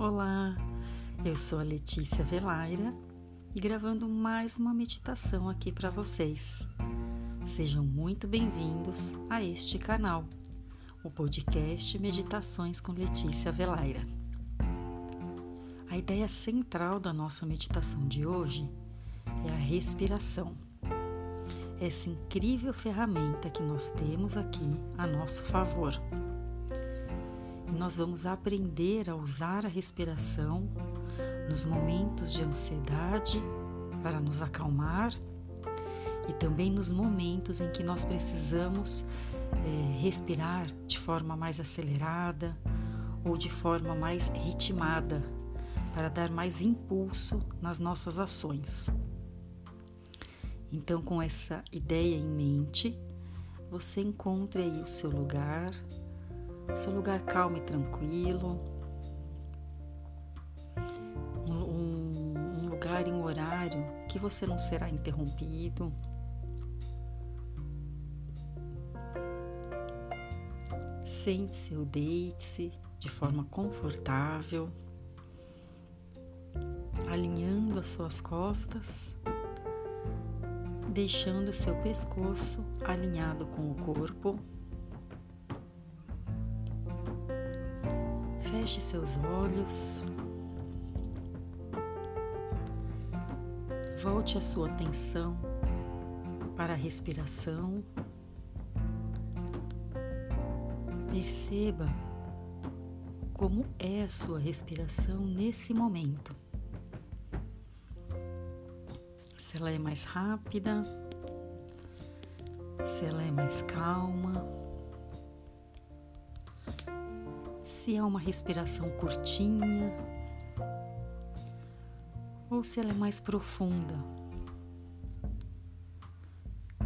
Olá, eu sou a Letícia Velaira e gravando mais uma meditação aqui para vocês. Sejam muito bem-vindos a este canal, o podcast Meditações com Letícia Velaira. A ideia central da nossa meditação de hoje é a respiração. Essa incrível ferramenta que nós temos aqui a nosso favor nós vamos aprender a usar a respiração nos momentos de ansiedade para nos acalmar e também nos momentos em que nós precisamos é, respirar de forma mais acelerada ou de forma mais ritmada para dar mais impulso nas nossas ações. Então, com essa ideia em mente, você encontre aí o seu lugar seu lugar calmo e tranquilo, um, um lugar e um horário que você não será interrompido. Sente-se ou deite-se de forma confortável, alinhando as suas costas, deixando o seu pescoço alinhado com o corpo. Feche seus olhos. Volte a sua atenção para a respiração. Perceba como é a sua respiração nesse momento. Se ela é mais rápida, se ela é mais calma. Se é uma respiração curtinha ou se ela é mais profunda.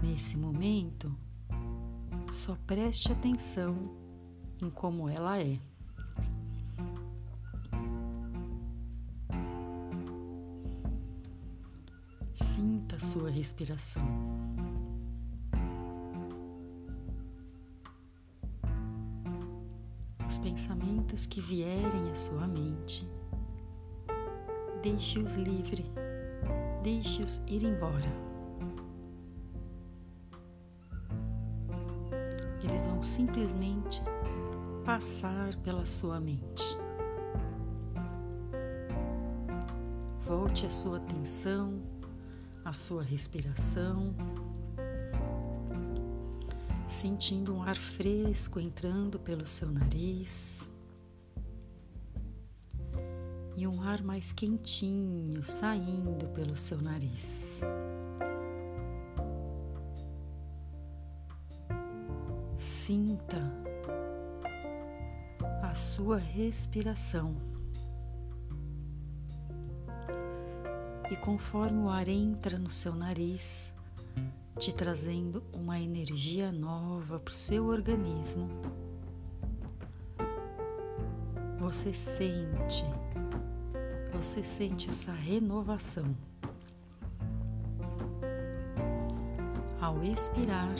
Nesse momento, só preste atenção em como ela é. Sinta a sua respiração. Pensamentos que vierem à sua mente, deixe-os livre, deixe-os ir embora. Eles vão simplesmente passar pela sua mente. Volte a sua atenção, a sua respiração sentindo um ar fresco entrando pelo seu nariz e um ar mais quentinho saindo pelo seu nariz. Sinta a sua respiração. E conforme o ar entra no seu nariz, te trazendo uma energia nova para o seu organismo. Você sente, você sente essa renovação. Ao expirar,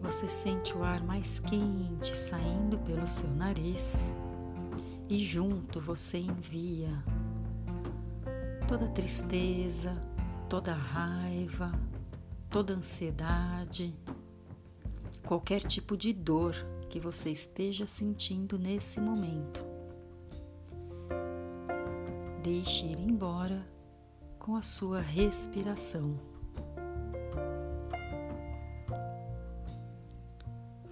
você sente o ar mais quente saindo pelo seu nariz e junto você envia toda tristeza, toda raiva, toda ansiedade, qualquer tipo de dor que você esteja sentindo nesse momento. Deixe ir embora com a sua respiração.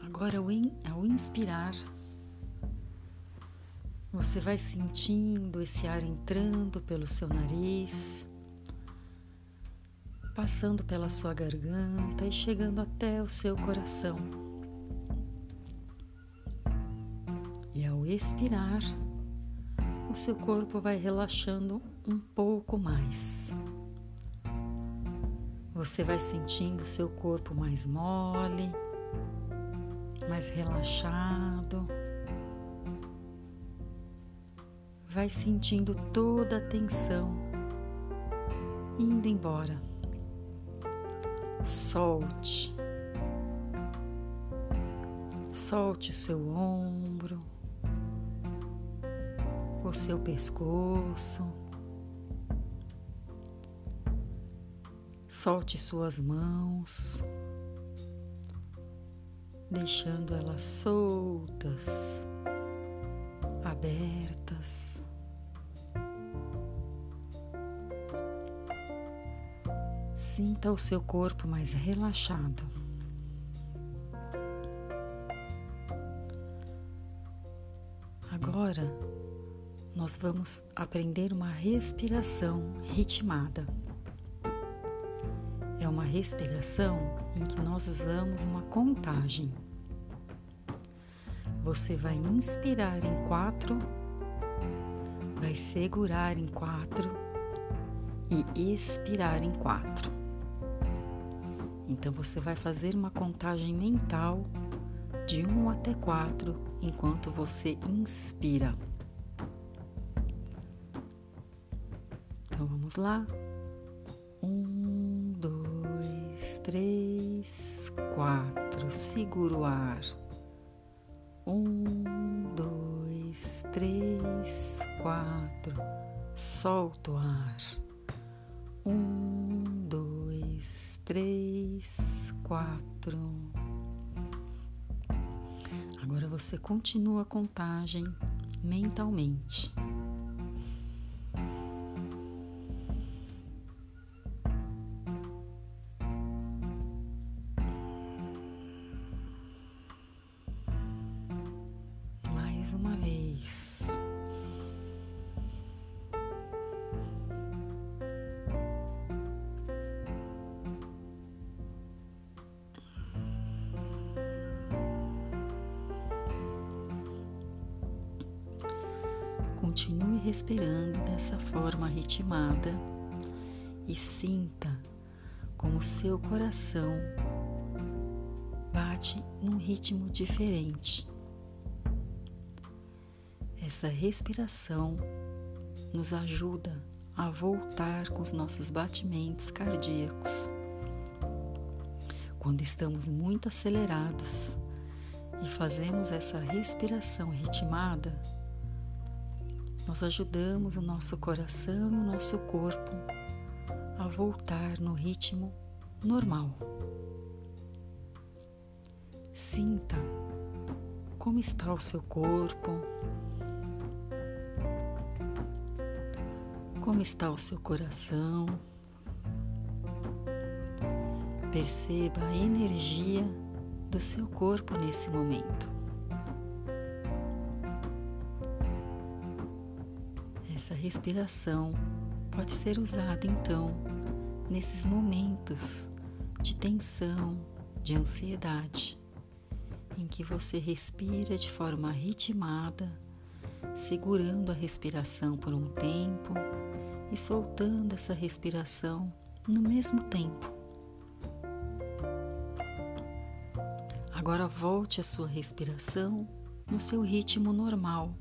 Agora, ao inspirar, você vai sentindo esse ar entrando pelo seu nariz passando pela sua garganta e chegando até o seu coração. E ao expirar, o seu corpo vai relaxando um pouco mais. Você vai sentindo seu corpo mais mole, mais relaxado. Vai sentindo toda a tensão indo embora solte. Solte o seu ombro. O seu pescoço. Solte suas mãos, deixando elas soltas, abertas. Sinta o seu corpo mais relaxado. Agora nós vamos aprender uma respiração ritmada. É uma respiração em que nós usamos uma contagem. Você vai inspirar em quatro, vai segurar em quatro e expirar em quatro. Então você vai fazer uma contagem mental de um até quatro enquanto você inspira. Vamos lá. Um, dois, três, quatro. Segura o ar. Um, dois, três, quatro. Solta o ar. Um, dois, três, quatro. Agora você continua a contagem mentalmente. Continue respirando dessa forma ritmada e sinta como seu coração bate num ritmo diferente. Essa respiração nos ajuda a voltar com os nossos batimentos cardíacos. Quando estamos muito acelerados e fazemos essa respiração ritmada, nós ajudamos o nosso coração e o nosso corpo a voltar no ritmo normal. Sinta como está o seu corpo, como está o seu coração. Perceba a energia do seu corpo nesse momento. Essa respiração pode ser usada então nesses momentos de tensão, de ansiedade, em que você respira de forma ritmada, segurando a respiração por um tempo e soltando essa respiração no mesmo tempo. Agora volte a sua respiração no seu ritmo normal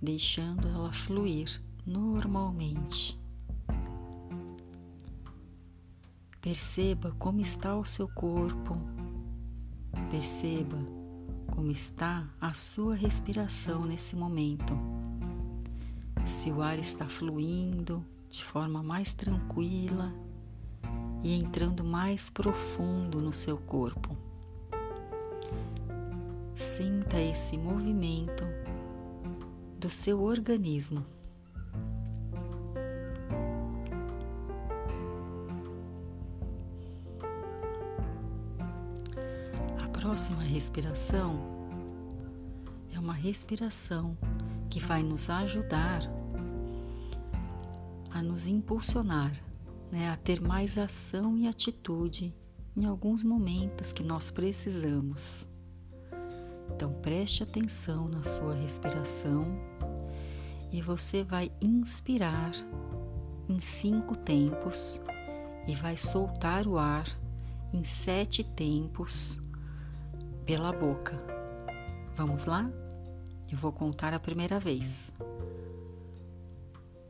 deixando ela fluir normalmente. Perceba como está o seu corpo, perceba como está a sua respiração nesse momento. Se o ar está fluindo de forma mais tranquila e entrando mais profundo no seu corpo. Sinta esse movimento do seu organismo. A próxima respiração é uma respiração que vai nos ajudar a nos impulsionar, né, a ter mais ação e atitude em alguns momentos que nós precisamos. Então preste atenção na sua respiração e você vai inspirar em cinco tempos e vai soltar o ar em sete tempos pela boca. Vamos lá? Eu vou contar a primeira vez.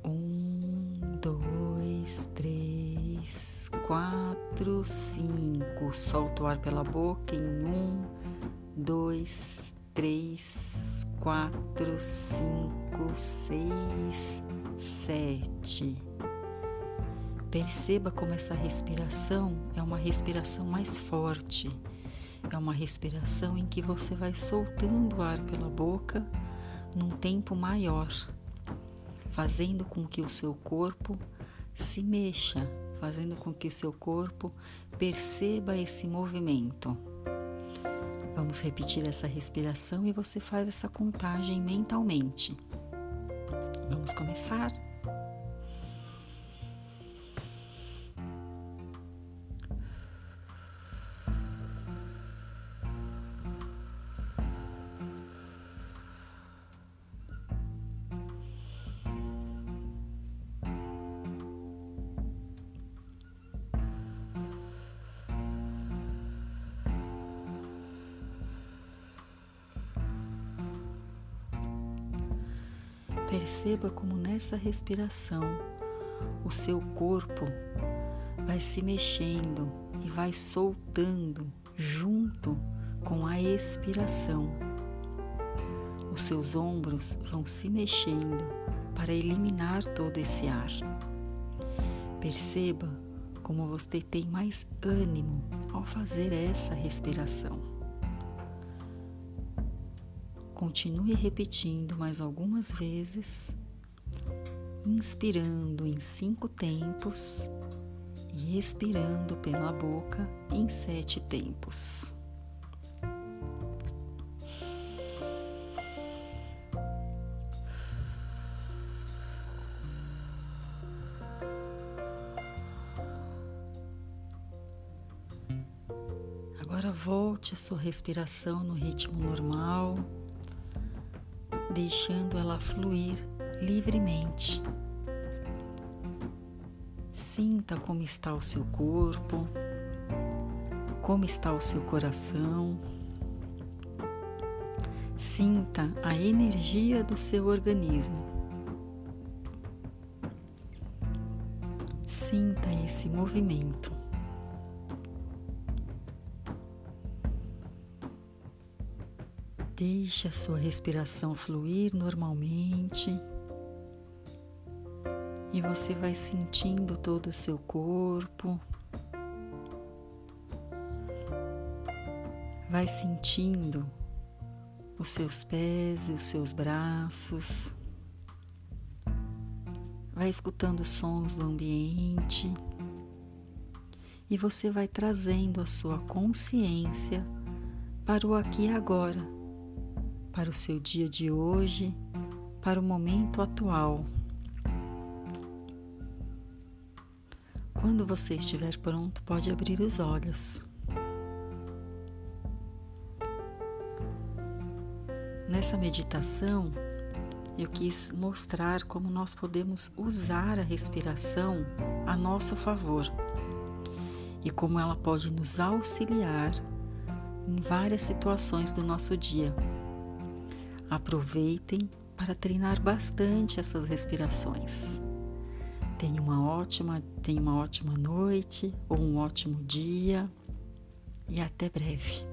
Um, dois, três, quatro, cinco. Solta o ar pela boca em um, dois, três, quatro, cinco, seis, sete. Perceba como essa respiração é uma respiração mais forte. É uma respiração em que você vai soltando o ar pela boca num tempo maior, fazendo com que o seu corpo se mexa, fazendo com que o seu corpo perceba esse movimento. Vamos repetir essa respiração e você faz essa contagem mentalmente. Vamos começar? Perceba como nessa respiração o seu corpo vai se mexendo e vai soltando junto com a expiração. Os seus ombros vão se mexendo para eliminar todo esse ar. Perceba como você tem mais ânimo ao fazer essa respiração. Continue repetindo mais algumas vezes, inspirando em cinco tempos e expirando pela boca em sete tempos. Agora volte a sua respiração no ritmo normal deixando ela fluir livremente. Sinta como está o seu corpo, como está o seu coração. Sinta a energia do seu organismo. Sinta esse movimento. Deixe a sua respiração fluir normalmente. E você vai sentindo todo o seu corpo, vai sentindo os seus pés e os seus braços, vai escutando os sons do ambiente. E você vai trazendo a sua consciência para o aqui e agora para o seu dia de hoje, para o momento atual. Quando você estiver pronto, pode abrir os olhos. Nessa meditação, eu quis mostrar como nós podemos usar a respiração a nosso favor e como ela pode nos auxiliar em várias situações do nosso dia. Aproveitem para treinar bastante essas respirações. Tenha uma ótima, tenha uma ótima noite ou um ótimo dia e até breve.